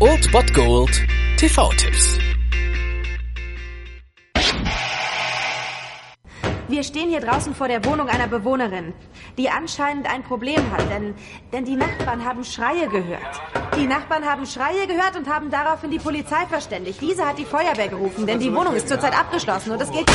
Old Bot Gold TV-Tipps. Wir stehen hier draußen vor der Wohnung einer Bewohnerin, die anscheinend ein Problem hat, denn, denn die Nachbarn haben Schreie gehört. Die Nachbarn haben Schreie gehört und haben daraufhin die Polizei verständigt. Diese hat die Feuerwehr gerufen, denn die Wohnung ist zurzeit abgeschlossen und es geht...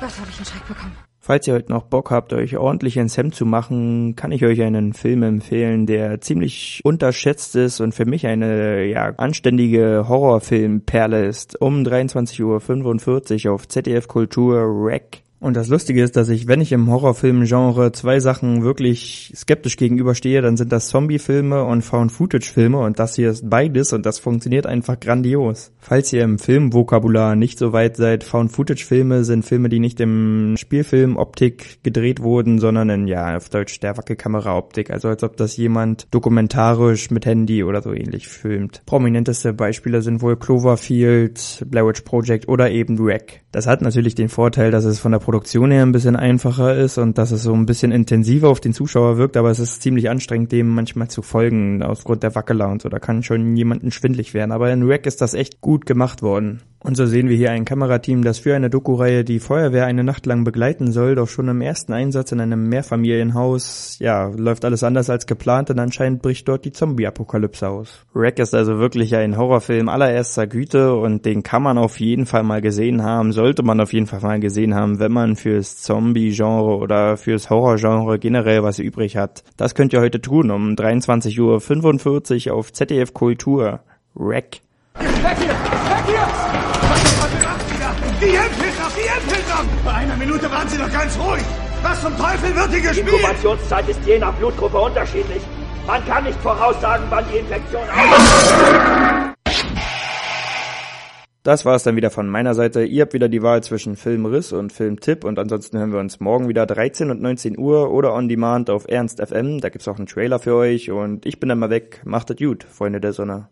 Gott, habe ich einen Schreck bekommen. Falls ihr heute noch Bock habt, euch ordentlich ins Hemd zu machen, kann ich euch einen Film empfehlen, der ziemlich unterschätzt ist und für mich eine ja, anständige Horrorfilmperle ist. Um 23.45 Uhr auf ZDF Kultur Rack. Und das Lustige ist, dass ich, wenn ich im Horrorfilm-Genre zwei Sachen wirklich skeptisch gegenüberstehe, dann sind das Zombie-Filme und Found-Footage-Filme und das hier ist beides und das funktioniert einfach grandios. Falls ihr im Filmvokabular nicht so weit seid, Found-Footage-Filme sind Filme, die nicht im Spielfilm-Optik gedreht wurden, sondern in, ja, auf Deutsch der Wackelkamera-Optik, also als ob das jemand dokumentarisch mit Handy oder so ähnlich filmt. Prominenteste Beispiele sind wohl Cloverfield, Blair Witch Project oder eben Wreck. Das hat natürlich den Vorteil, dass es von der Produktion her ein bisschen einfacher ist und dass es so ein bisschen intensiver auf den Zuschauer wirkt, aber es ist ziemlich anstrengend, dem manchmal zu folgen, aufgrund der Wackeler und so. Da kann schon jemanden schwindlig werden. Aber in Rack ist das echt gut gemacht worden. Und so sehen wir hier ein Kamerateam, das für eine Doku-Reihe die Feuerwehr eine Nacht lang begleiten soll, doch schon im ersten Einsatz in einem Mehrfamilienhaus, ja, läuft alles anders als geplant und anscheinend bricht dort die Zombie-Apokalypse aus. Wreck ist also wirklich ein Horrorfilm allererster Güte und den kann man auf jeden Fall mal gesehen haben, sollte man auf jeden Fall mal gesehen haben, wenn man fürs Zombie-Genre oder fürs Horror-Genre generell was übrig hat. Das könnt ihr heute tun um 23.45 Uhr auf ZDF Kultur. Wreck. Weg hier! Weg hier! Die Endhilfe! Die Endhilfe! Bei einer Minute waren Sie doch ganz ruhig! Was zum Teufel wird hier gespielt? Die Inkubationszeit ist je nach Blutgruppe unterschiedlich. Man kann nicht voraussagen, wann die Infektion auftritt. Das war es dann wieder von meiner Seite. Ihr habt wieder die Wahl zwischen Filmriss und Filmtipp und ansonsten hören wir uns morgen wieder 13 und 19 Uhr oder on demand auf Ernst FM. Da gibt's auch einen Trailer für euch und ich bin dann mal weg. Macht es gut, Freunde der Sonne.